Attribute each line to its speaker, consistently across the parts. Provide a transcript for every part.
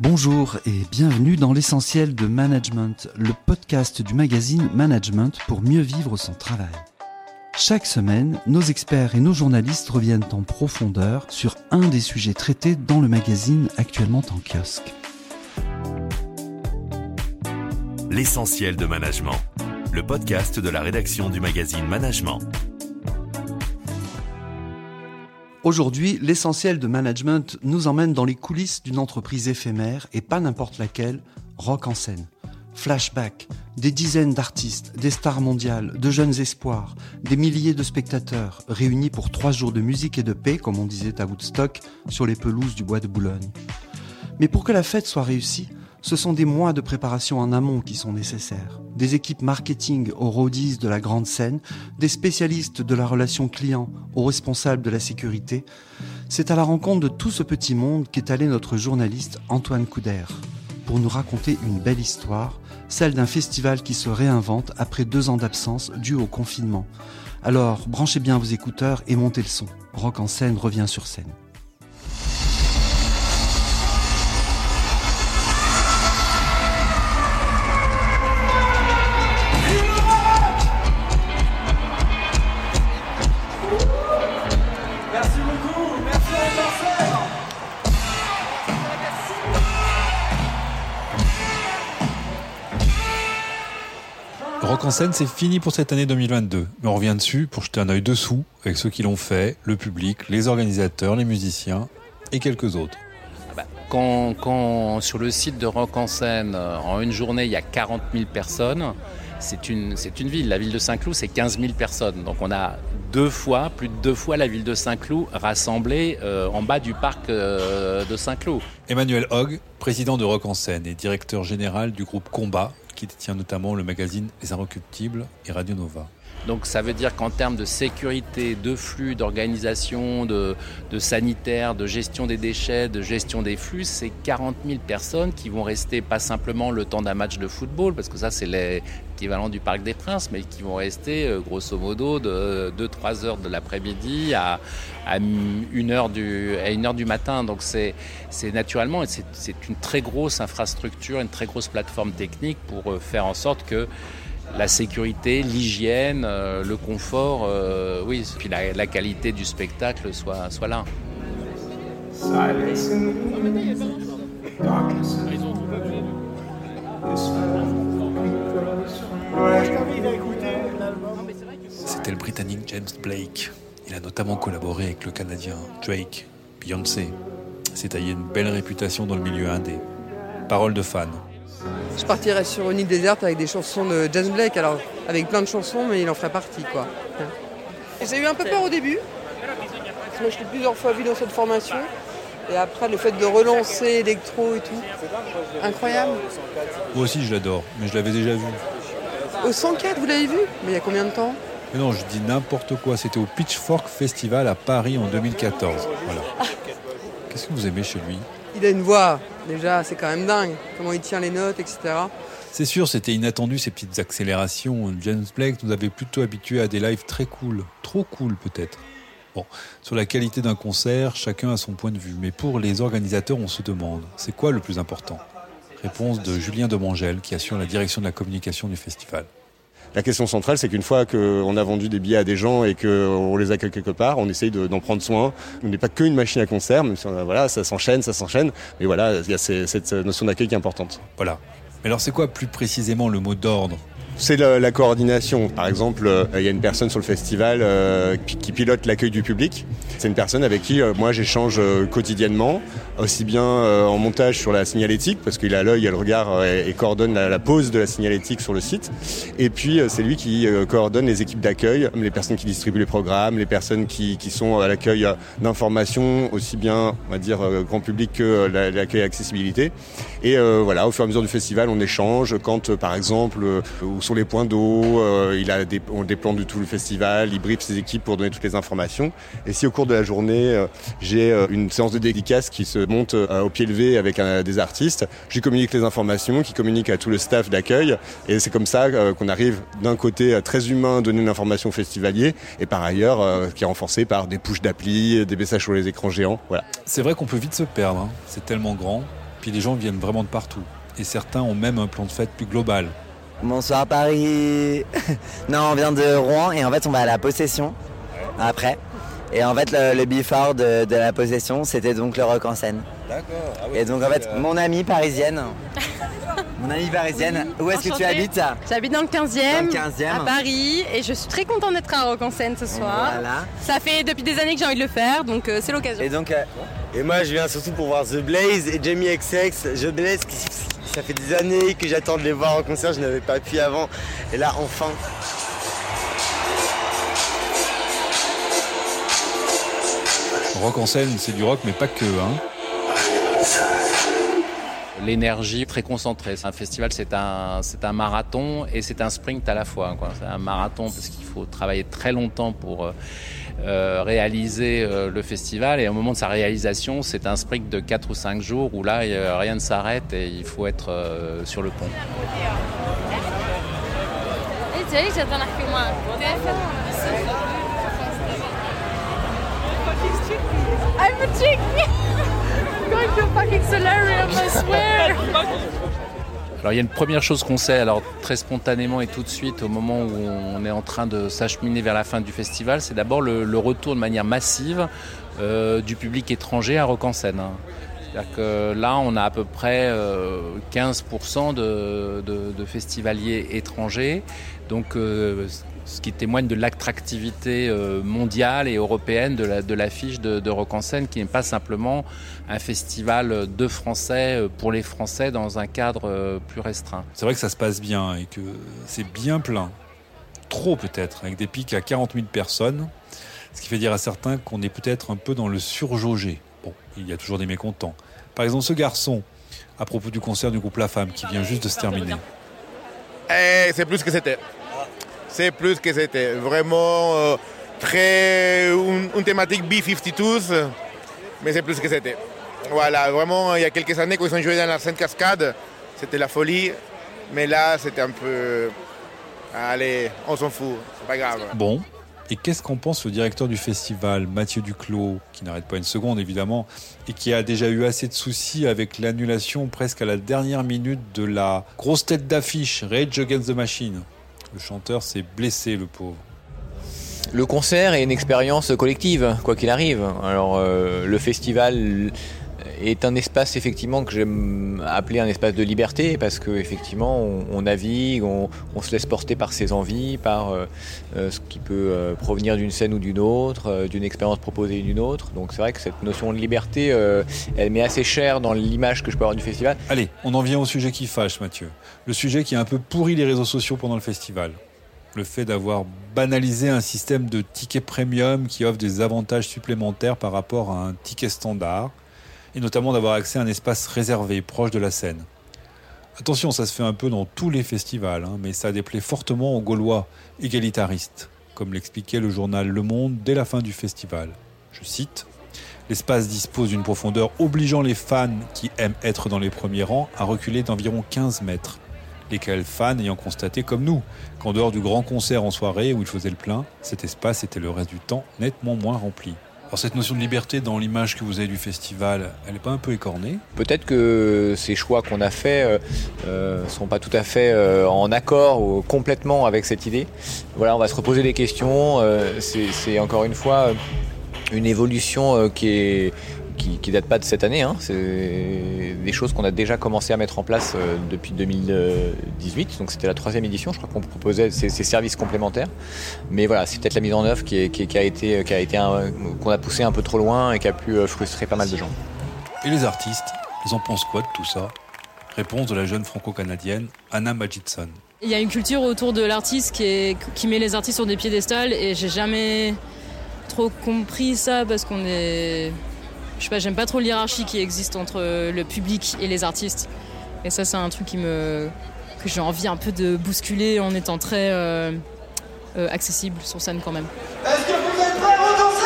Speaker 1: Bonjour et bienvenue dans l'essentiel de Management, le podcast du magazine Management pour mieux vivre son travail. Chaque semaine, nos experts et nos journalistes reviennent en profondeur sur un des sujets traités dans le magazine actuellement en kiosque.
Speaker 2: L'essentiel de Management, le podcast de la rédaction du magazine Management.
Speaker 1: Aujourd'hui, l'essentiel de management nous emmène dans les coulisses d'une entreprise éphémère et pas n'importe laquelle, rock en scène. Flashback, des dizaines d'artistes, des stars mondiales, de jeunes espoirs, des milliers de spectateurs réunis pour trois jours de musique et de paix, comme on disait à Woodstock, sur les pelouses du bois de Boulogne. Mais pour que la fête soit réussie, ce sont des mois de préparation en amont qui sont nécessaires. Des équipes marketing aux roadies de la grande scène, des spécialistes de la relation client aux responsables de la sécurité. C'est à la rencontre de tout ce petit monde qu'est allé notre journaliste Antoine Couder pour nous raconter une belle histoire, celle d'un festival qui se réinvente après deux ans d'absence dû au confinement. Alors, branchez bien vos écouteurs et montez le son. Rock en scène revient sur scène.
Speaker 3: En scène, c'est fini pour cette année 2022. Mais on revient dessus pour jeter un œil dessous avec ceux qui l'ont fait, le public, les organisateurs, les musiciens et quelques autres.
Speaker 4: Ah bah, quand, quand, sur le site de Rock en scène, euh, en une journée, il y a 40 000 personnes, c'est une, c'est une ville. La ville de Saint-Cloud, c'est 15 000 personnes. Donc on a deux fois, plus de deux fois la ville de Saint-Cloud rassemblée euh, en bas du parc euh, de Saint-Cloud.
Speaker 3: Emmanuel Hogg, président de Rock en scène et directeur général du groupe Combat, qui détient notamment le magazine Les Inrecuptibles et Radio Nova.
Speaker 4: Donc ça veut dire qu'en termes de sécurité, de flux, d'organisation, de, de, sanitaire, de gestion des déchets, de gestion des flux, c'est 40 000 personnes qui vont rester pas simplement le temps d'un match de football, parce que ça c'est l'équivalent du Parc des Princes, mais qui vont rester euh, grosso modo de 2-3 heures de l'après-midi à, à, 1 heure du, à 1 heure du matin. Donc c'est naturellement, c'est une très grosse infrastructure, une très grosse plateforme technique pour euh, faire en sorte que la sécurité, l'hygiène, euh, le confort, euh, oui, puis la, qualité du spectacle soit, soit là.
Speaker 3: C'était le Britannique James Blake. Il a notamment collaboré avec le Canadien Drake, Beyoncé. s'est taillé une belle réputation dans le milieu indé. Parole de fan.
Speaker 5: Je partirais sur une île déserte avec des chansons de James Blake, alors avec plein de chansons, mais il en ferait partie quoi. J'ai eu un peu peur au début, parce que moi je l'ai plusieurs fois vu dans cette formation, et après le fait de relancer électro et tout, incroyable.
Speaker 3: Moi aussi je l'adore, mais je l'avais déjà vu.
Speaker 5: Au 104, vous l'avez vu? Mais il y a combien de temps?
Speaker 3: Mais non, je dis n'importe quoi. C'était au Pitchfork Festival à Paris en 2014. Voilà. Qu'est-ce que vous aimez chez lui?
Speaker 5: Il a une voix, déjà, c'est quand même dingue. Comment il tient les notes, etc.
Speaker 3: C'est sûr, c'était inattendu ces petites accélérations. James Blake nous avait plutôt habitués à des lives très cool. Trop cool peut-être. Bon, sur la qualité d'un concert, chacun a son point de vue. Mais pour les organisateurs, on se demande, c'est quoi le plus important? Réponse de Julien Demangel, qui assure la direction de la communication du festival.
Speaker 6: La question centrale, c'est qu'une fois qu'on a vendu des billets à des gens et qu'on les accueille quelque part, on essaye d'en prendre soin. On n'est pas qu'une machine à concert, même si on voilà, ça s'enchaîne, ça s'enchaîne. Mais voilà, il y a cette notion d'accueil qui est importante.
Speaker 3: Voilà. Mais alors, c'est quoi plus précisément le mot d'ordre?
Speaker 6: C'est la, coordination. Par exemple, euh, il y a une personne sur le festival euh, qui pilote l'accueil du public. C'est une personne avec qui euh, moi j'échange quotidiennement, aussi bien en montage sur la signalétique, parce qu'il a l'œil, il a le regard et, coordonne la, la, pose de la signalétique sur le site. Et puis c'est lui qui coordonne les équipes d'accueil, les personnes qui distribuent les programmes, les personnes qui, qui sont à l'accueil d'informations, aussi bien on va dire grand public que l'accueil accessibilité. Et voilà, au fur et à mesure du festival, on échange quand par exemple sur les points d'eau, euh, il a des, des plans du tout le festival, il briefe ses équipes pour donner toutes les informations. Et si au cours de la journée, euh, j'ai euh, une séance de dédicace qui se monte au pied levé avec des artistes, je lui communique les informations, qui communique à tout le staff d'accueil. Et c'est comme ça qu'on arrive d'un côté très humain, donner une information au festivalier, et par ailleurs, qui est renforcé par des pushes d'appli, des messages sur les écrans géants. Voilà.
Speaker 3: C'est vrai qu'on peut vite se perdre, hein. c'est tellement grand. Puis les gens viennent vraiment de partout. Et certains ont même un plan de fête plus global.
Speaker 7: Bonsoir Paris. non, on vient de Rouen et en fait on va à la possession après. Et en fait le, le before de, de la possession c'était donc le rock en scène.
Speaker 3: D'accord.
Speaker 7: Et donc en fait mon amie parisienne. mon amie parisienne. Où est-ce que tu habites?
Speaker 8: J'habite dans le 15e,
Speaker 7: Dans le 15e.
Speaker 8: à Paris, et je suis très contente d'être à Rock en scène ce soir.
Speaker 7: Voilà.
Speaker 8: Ça fait depuis des années que j'ai envie de le faire, donc euh, c'est l'occasion.
Speaker 7: Et donc euh,
Speaker 9: Et moi, je viens surtout pour voir The Blaze et Jamie XX. The Blaze, ça fait des années que j'attends de les voir en concert, je n'avais pas pu avant. Et là, enfin.
Speaker 3: Rock en scène, c'est du rock, mais pas que. Hein.
Speaker 4: L'énergie très concentrée. Un festival, c'est un, c'est un marathon et c'est un sprint à la fois. quoi. C'est un marathon parce qu'il faut travailler très longtemps pour euh, réaliser euh, le festival et au moment de sa réalisation, c'est un sprint de 4 ou 5 jours où là, a- rien ne s'arrête et il faut être euh, sur le pont.
Speaker 8: I'm a chick! going to a fucking solarium, I swear!
Speaker 4: Alors il y a une première chose qu'on sait, alors très spontanément et tout de suite au moment où on est en train de s'acheminer vers la fin du festival, c'est d'abord le, retour de manière massive euh, du public étranger à Rock en scène. hein. C'est-à-dire que là, on a à peu près euh, 15% de, de- de festivaliers étrangers, donc euh, ce qui témoigne de l'attractivité euh, mondiale et européenne de la- de l'affiche de, de Rock en scène, qui n'est pas simplement un festival de Français euh, pour les Français dans un cadre euh, plus restreint.
Speaker 3: C'est vrai que ça se passe bien et que c'est bien plein. Trop peut-être, avec des pics à 40 000 personnes. Ce qui fait dire à certains qu'on est peut-être un peu dans le surjaugé. Bon, il y a toujours des mécontents. Par exemple, ce garçon, à propos du concert du groupe La Femme, qui vient juste de se terminer.
Speaker 10: Eh, c'est plus que c'était. C'est plus que c'était. Vraiment euh, très. Une, thématique B-52s, mais c'est plus que c'était. Voilà, vraiment, il y a quelques années, quand ils ont joué dans la scène cascade, c'était la folie. Mais là, c'était un peu. Allez, on s'en fout, c'est pas grave.
Speaker 3: Bon, et qu'est-ce qu'en pense le directeur du festival, Mathieu Duclos, qui n'arrête pas une seconde évidemment, et qui a déjà eu assez de soucis avec l'annulation presque à la dernière minute de la grosse tête d'affiche Rage Against the Machine? Le chanteur s'est blessé, le pauvre.
Speaker 11: Le concert est une expérience collective, quoi qu'il arrive. Alors euh, le festival est un espace effectivement que j'aime appeler un espace de liberté parce que effectivement on, navigue, on, se laisse porter par ses envies, par euh, euh, ce qui peut euh, provenir d'une scène ou d'une autre, d'une expérience proposée ou d'une autre. Donc c'est vrai que cette notion de liberté, elle m'est assez chère dans l'image que je peux avoir du festival.
Speaker 3: Allez, on en vient au sujet qui fâche, Mathieu. Le sujet qui a un peu pourri les réseaux sociaux pendant le festival. Le fait d'avoir banalisé un système de tickets premium qui offre des avantages supplémentaires par rapport à un ticket standard, et notamment d'avoir accès à un espace réservé, proche de la scène. Attention, ça se fait un peu dans tous les festivals, hein, mais ça déplaît fortement aux Gaulois égalitaristes, comme l'expliquait le journal Le Monde dès la fin du festival. Je cite L'espace dispose d'une profondeur obligeant les fans qui aiment être dans les premiers rangs à reculer d'environ 15 mètres. Lesquels fans ayant constaté comme nous qu'en dehors du grand concert en soirée où il faisait le plein, cet espace était le reste du temps nettement moins rempli. Alors cette notion de liberté dans l'image que vous avez du festival, elle n'est pas un peu écornée?
Speaker 11: Peut-être que ces choix qu'on a faits ne euh, sont pas tout à fait euh, en accord ou complètement avec cette idée. Voilà, on va se reposer des questions. euh, c'est c'est encore une fois euh, une évolution euh, qui est qui, qui date pas de cette année. Hein. C'est des choses qu'on a déjà commencé à mettre en place euh, depuis 2018. Donc c'était la troisième édition. Je crois qu'on proposait ces, ces services complémentaires. Mais voilà, c'est peut-être la mise en œuvre qui, est- qui, est- qui a été, qui a été un- qu'on a poussé un peu trop loin et qui a pu euh, frustrer pas mal de gens.
Speaker 3: Et les artistes, ils en pensent quoi de tout ça? Réponse de la jeune franco-canadienne Anna Majidson.
Speaker 12: Il y a une culture autour de l'artiste qui, est- qui met les artistes sur des piédestals et j'ai jamais trop compris ça parce qu'on est. Je sais pas, j'aime pas trop l'hierarchie qui existe entre le public et les artistes. Et ça, c'est un truc qui me, que j'ai envie un peu de bousculer en étant très euh, euh, accessible sur scène quand même.
Speaker 13: Est-ce que vous êtes prêts à danser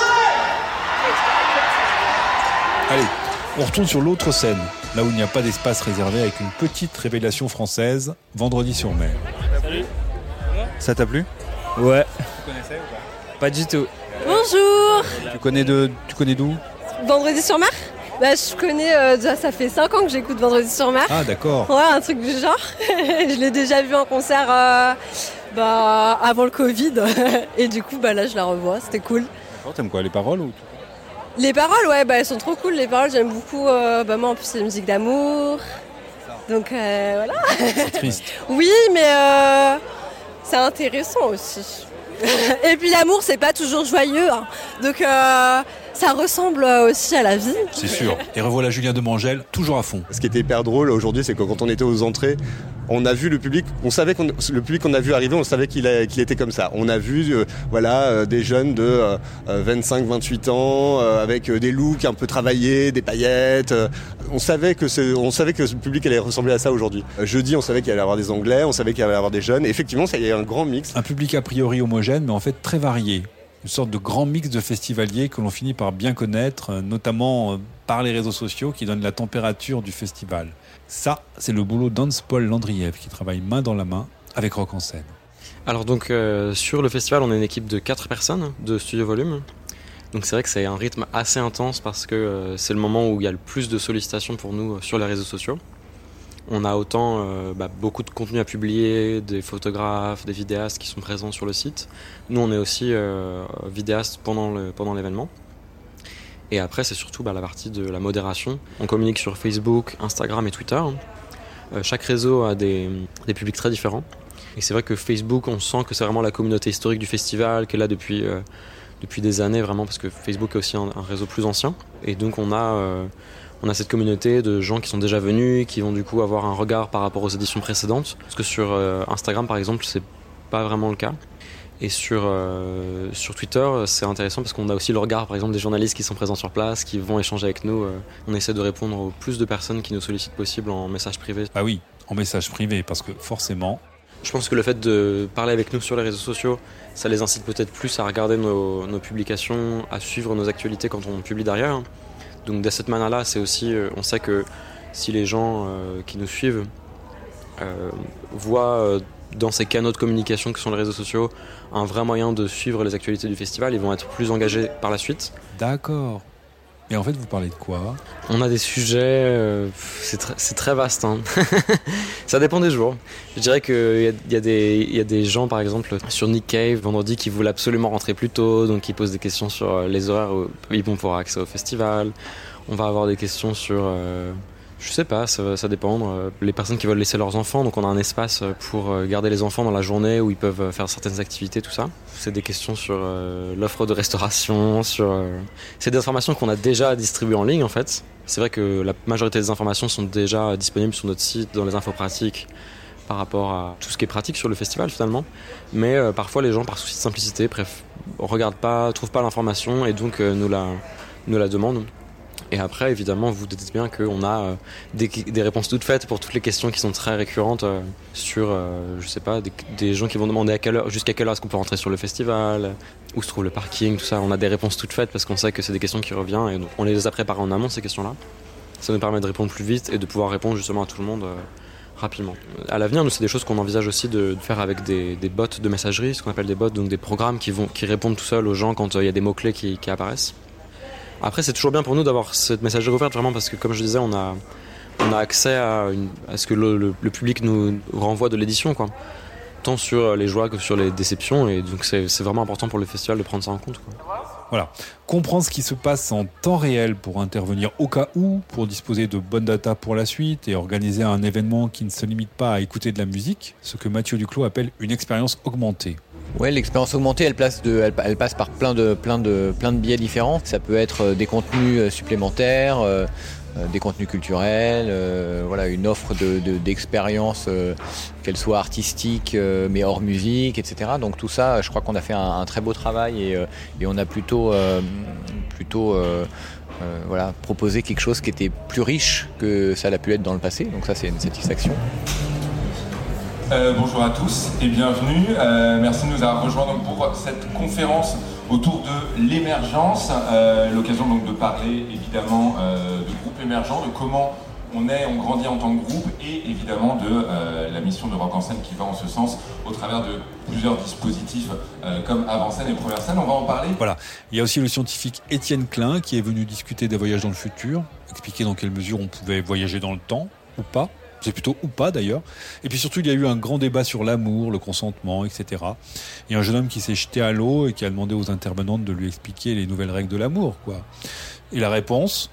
Speaker 3: Allez, on retourne sur l'autre scène, là où il n'y a pas d'espace réservé avec une petite révélation française, vendredi sur mer.
Speaker 14: Salut.
Speaker 3: Ça t'a plu?
Speaker 14: Ouais.
Speaker 3: Tu connaissais ou pas?
Speaker 14: Pas du tout.
Speaker 15: Bonjour
Speaker 3: Tu connais de, tu connais d'où?
Speaker 15: Vendredi sur mer
Speaker 14: Bah, je connais, euh, déjà, ça fait 5 ans que j'écoute Vendredi sur mer.
Speaker 3: Ah, d'accord.
Speaker 14: Ouais, un truc du genre. je l'ai déjà vu en concert euh, bah, avant le Covid. Et du coup, bah, là, je la revois. C'était cool.
Speaker 3: Oh, T'aimes quoi, les paroles ou
Speaker 14: Les paroles, ouais, bah, elles sont trop cool. Les paroles, j'aime beaucoup. euh, bah, moi, en plus, c'est musique d'amour. Donc, voilà.
Speaker 3: C'est triste.
Speaker 14: oui, mais c'est intéressant aussi. Et puis, l'amour, c'est pas toujours joyeux. hein. Donc, euh, ça ressemble aussi à la vie.
Speaker 3: C'est sûr. Et revoilà Julien Demangel, toujours à fond.
Speaker 6: Ce qui était hyper drôle aujourd'hui, c'est que quand on était aux entrées, on a vu le public, on savait qu'on, le public qu'on a vu arriver, on savait qu'il, a- qu'il était comme ça. On a vu, euh, voilà, euh, des jeunes de euh, euh, 25, 28 ans, euh, avec des looks un peu travaillés, des paillettes. euh, on savait que ce, on savait que ce public allait ressembler à ça aujourd'hui. Euh, jeudi, on savait qu'il allait y avoir des Anglais, on savait qu'il allait y avoir des jeunes. Et effectivement, ça y a un grand mix.
Speaker 3: Un public a priori homogène, mais en fait très varié. Une sorte de grand mix de festivaliers que l'on finit par bien connaître, euh, notamment euh, par les réseaux sociaux qui donnent la température du festival. Ça, c'est le boulot d'Hans Paul Landriev qui travaille main dans la main avec Rock en scène.
Speaker 15: Alors donc euh, sur le festival, on est une équipe de 4 personnes de Studio Volume. Donc c'est vrai que c'est un rythme assez intense parce que c'est le moment où il y a le plus de sollicitations pour nous sur les réseaux sociaux. On a autant euh, bah, beaucoup de contenu à publier, des photographes, des vidéastes qui sont présents sur le site. Nous on est aussi euh, vidéastes pendant l'événement. Et après c'est surtout bah, la partie de la modération. On communique sur Facebook, Instagram et Twitter. Euh, chaque réseau a des, des publics très différents. Et c'est vrai que Facebook, on sent que c'est vraiment la communauté historique du festival, qu'elle est là depuis, depuis des années vraiment, parce que Facebook est aussi un, réseau plus ancien. Et donc on a, on a cette communauté de gens qui sont déjà venus, qui vont du coup avoir un regard par rapport aux éditions précédentes. Parce que sur euh, Instagram par exemple, c'est pas vraiment le cas. Et sur, euh, sur Twitter, c'est intéressant parce qu'on a aussi le regard, par exemple, des journalistes qui sont présents sur place, qui vont échanger avec nous. Euh, On essaie de répondre au plus de personnes qui nous sollicitent possible en message privé.
Speaker 3: Ah oui, en message privé, parce que forcément,
Speaker 15: Je pense que le fait de parler avec nous sur les réseaux sociaux, ça les incite peut-être plus à regarder nos, nos publications, à suivre nos actualités quand on publie derrière. Donc de cette manière-là, c'est aussi, euh, on sait que si les gens euh, qui nous suivent euh, voient dans ces canaux de communication que sont les réseaux sociaux un vrai moyen de suivre les actualités du festival, ils vont être plus engagés par la suite.
Speaker 3: d'accord. Et en fait, vous parlez de quoi?
Speaker 15: On a des sujets, euh, c'est très, vaste. hein. ça dépend des jours. Je dirais qu'il y, y a des gens, par exemple, sur Nick Cave, vendredi, qui voulaient absolument rentrer plus tôt, donc ils posent des questions sur euh, les horaires où ils vont pouvoir accès au festival. On va avoir des questions sur, euh, je sais pas, ça dépendre. Euh, Les personnes qui veulent laisser leurs enfants, donc on a un espace pour euh, garder les enfants dans la journée où ils peuvent euh, faire certaines activités, tout ça. C'est des questions sur l'offre de restauration, sur. C'est des informations qu'on a déjà distribuées en ligne en fait. C'est vrai que la majorité des informations sont déjà disponibles sur notre site, dans les infos pratiques, par rapport à tout ce qui est pratique sur le festival finalement. Mais parfois les gens, par souci de simplicité, bref, regardent pas, trouvent pas l'information et donc nous, la, nous la demandent. Et après, évidemment, vous dites bien qu'on a euh, des, réponses toutes faites pour toutes les questions qui sont très récurrentes euh, sur, euh, je sais pas, des, gens qui vont demander à quelle heure, jusqu'à quelle heure est-ce qu'on peut rentrer sur le festival, où se trouve le parking, tout ça. On a des réponses toutes faites parce qu'on sait que c'est des questions qui reviennent et donc on les a préparées en amont ces questions-là. Ça nous permet de répondre plus vite et de pouvoir répondre justement à tout le monde rapidement. À l'avenir, nous, c'est des choses qu'on envisage aussi de, faire avec des, bots de messagerie, ce qu'on appelle des bots, donc des programmes qui, vont, qui répondent tout seuls aux gens quand il y a des mots-clés qui apparaissent. Après, c'est toujours bien pour nous d'avoir cette messagerie ouverte, vraiment, parce que comme je disais, on a, on a accès à, ce que le, public nous renvoie de l'édition, quoi. Tant sur les joies que sur les déceptions, et donc c'est c'est vraiment important pour le festival de prendre ça en compte. Quoi.
Speaker 3: Voilà. Comprendre ce qui se passe en temps réel pour intervenir au cas où, pour disposer de bonnes data pour la suite et organiser un événement qui ne se limite pas à écouter de la musique, ce que Mathieu Duclos appelle une expérience augmentée.
Speaker 11: Ouais, l'expérience augmentée, elle, place de, elle, passe par plein de, plein, de, de biais différents. Ça peut être euh, des contenus euh, supplémentaires, euh, des contenus culturels, voilà, une offre de- de- d'expérience, euh, qu'elle soit artistique mais hors musique, etc. Donc tout ça, je crois qu'on a fait un, très beau travail et, on a plutôt, proposé quelque chose qui était plus riche que ça l'a pu être dans le passé. Donc ça, c'est une satisfaction.
Speaker 16: Euh, bonjour à tous et bienvenue. Euh, merci de nous avoir rejoints donc pour cette conférence autour de l'émergence. Euh, L'occasion donc de parler évidemment euh, de groupes émergents, de comment on est, on grandit en tant que groupe et évidemment de euh, la mission de Rock en scène qui va en ce sens au travers de plusieurs dispositifs euh, comme avant-scène et première scène. On va en parler.
Speaker 3: Voilà. Il y a aussi le scientifique Étienne Klein qui est venu discuter des voyages dans le futur, expliquer dans quelle mesure on pouvait voyager dans le temps ou pas. C'est plutôt ou pas d'ailleurs. Et puis surtout, il y a eu un grand débat sur l'amour, le consentement, etc. Il y a un jeune homme qui s'est jeté à l'eau et qui a demandé aux intervenantes de lui expliquer les nouvelles règles de l'amour, quoi. Et la réponse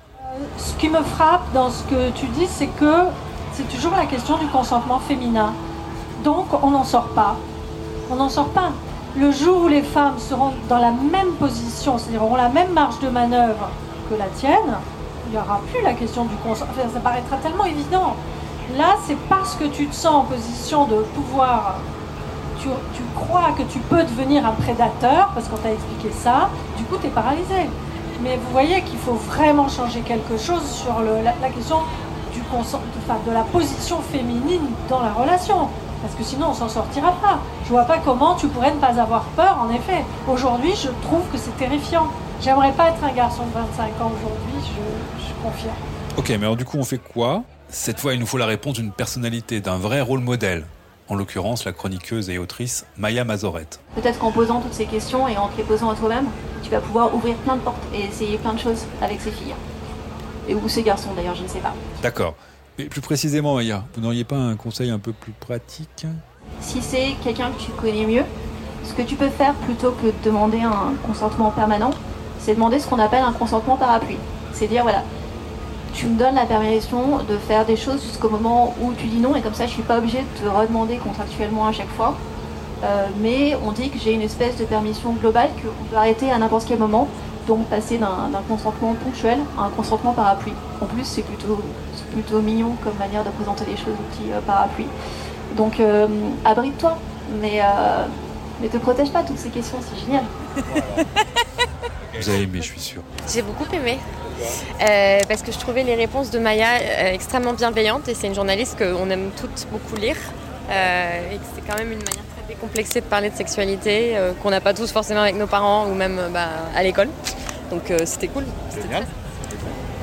Speaker 17: Ce qui me frappe dans ce que tu dis, c'est que c'est toujours la question du consentement féminin. Donc, on n'en sort pas. On n'en sort pas. Le jour où les femmes seront dans la même position, c'est-à-dire auront la même marge de manœuvre que la tienne, il n'y aura plus la question du consentement. Ça paraîtra tellement évident. Là, c'est parce que tu te sens en position de pouvoir. Tu, crois que tu peux devenir un prédateur, parce qu'on t'a expliqué ça, du coup, tu es paralysé. Mais vous voyez qu'il faut vraiment changer quelque chose sur la, question de la position féminine dans la relation. Parce que sinon, on s'en sortira pas. Je vois pas comment tu pourrais ne pas avoir peur, en effet. Aujourd'hui, je trouve que c'est terrifiant. J'aimerais pas être un garçon de 25 ans aujourd'hui, je, je confirme.
Speaker 3: Ok, mais alors du coup, on fait quoi? Cette fois, il nous faut la réponse d'une personnalité, d'un vrai rôle modèle. En l'occurrence, la chroniqueuse et autrice Maya Mazorette.
Speaker 18: Peut-être qu'en posant toutes ces questions et en te les posant à toi-même, tu vas pouvoir ouvrir plein de portes et essayer plein de choses avec ces filles. Et ou ces garçons d'ailleurs, je ne sais pas.
Speaker 3: D'accord. Mais plus précisément, Maya, vous n'auriez pas un conseil un peu plus pratique?
Speaker 18: Si c'est quelqu'un que tu connais mieux, ce que tu peux faire plutôt que de demander un consentement permanent, c'est demander ce qu'on appelle un consentement parapluie. C'est dire voilà, tu me donnes la permission de faire des choses jusqu'au moment où tu dis non et comme ça je suis pas obligée de te redemander contractuellement à chaque fois. Euh, mais on dit que j'ai une espèce de permission globale qu'on peut arrêter à n'importe quel moment, donc passer d'un consentement ponctuel à un consentement parapluie. En plus c'est plutôt, plutôt mignon comme manière de présenter les choses, petit euh, parapluie. Donc euh, abrite-toi, mais, mais te protège pas, toutes ces questions, c'est génial.
Speaker 3: Vous avez aimé, je suis sûr.
Speaker 19: J'ai beaucoup aimé. Euh, parce que je trouvais les réponses de Maya euh, extrêmement bienveillantes et c'est une journaliste qu'on aime toutes beaucoup lire euh, et que c'est quand même une manière très décomplexée de parler de sexualité euh, qu'on n'a pas tous forcément avec nos parents ou même bah, à l'école. Donc euh, c'était cool. C'était très-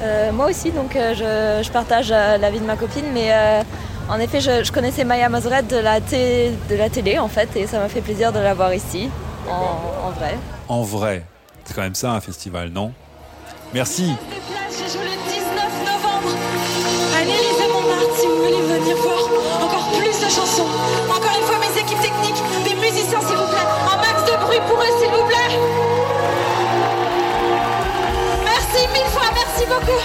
Speaker 20: Euh, moi aussi, donc euh, je, je partage euh, l'avis de ma copine, mais euh, en effet, je, je connaissais Maya Mazret de la, de la télé en fait, et ça m'a fait plaisir de la voir ici, en, en vrai.
Speaker 3: En vrai, c'est quand même ça un festival, non? Merci.
Speaker 21: Je joue le 19 novembre à l'Élysée Montmartre si vous voulez venir voir encore plus de chansons. Encore une fois, mes équipes techniques, des musiciens s'il vous plaît. Un max de bruit pour eux s'il vous plaît. Merci mille fois, merci beaucoup.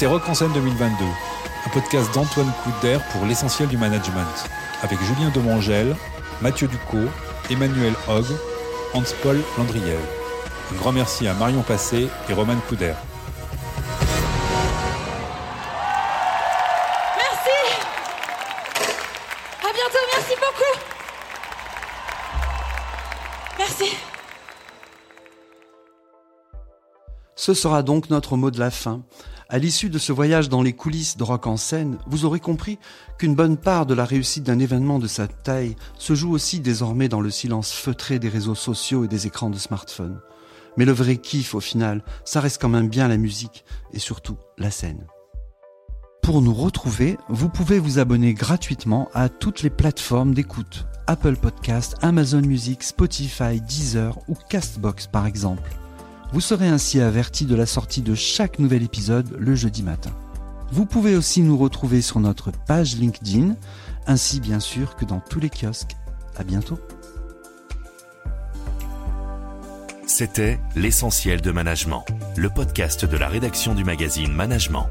Speaker 3: C'était Rock en scène 2022, un podcast d'Antoine Couder pour l'essentiel du management, avec Julien Demangel, Mathieu Ducot, Emmanuel Hogg, Hans-Paul Landriel. Un grand merci à Marion Passé et Roman Couder.
Speaker 21: Merci. À bientôt, merci beaucoup. Merci.
Speaker 1: Ce sera donc notre mot de la fin. À l'issue de ce voyage dans les coulisses de Rock en scène, vous aurez compris qu'une bonne part de la réussite d'un événement de cette taille se joue aussi désormais dans le silence feutré des réseaux sociaux et des écrans de smartphone. Mais le vrai kiff au final, ça reste quand même bien la musique et surtout la scène. Pour nous retrouver, vous pouvez vous abonner gratuitement à toutes les plateformes d'écoute. Apple Podcast, Amazon Music, Spotify, Deezer ou Castbox par exemple. Vous serez ainsi averti de la sortie de chaque nouvel épisode le jeudi matin. Vous pouvez aussi nous retrouver sur notre page LinkedIn, ainsi bien sûr que dans tous les kiosques. À bientôt.
Speaker 2: C'était L'essentiel de management, le podcast de la rédaction du magazine Management.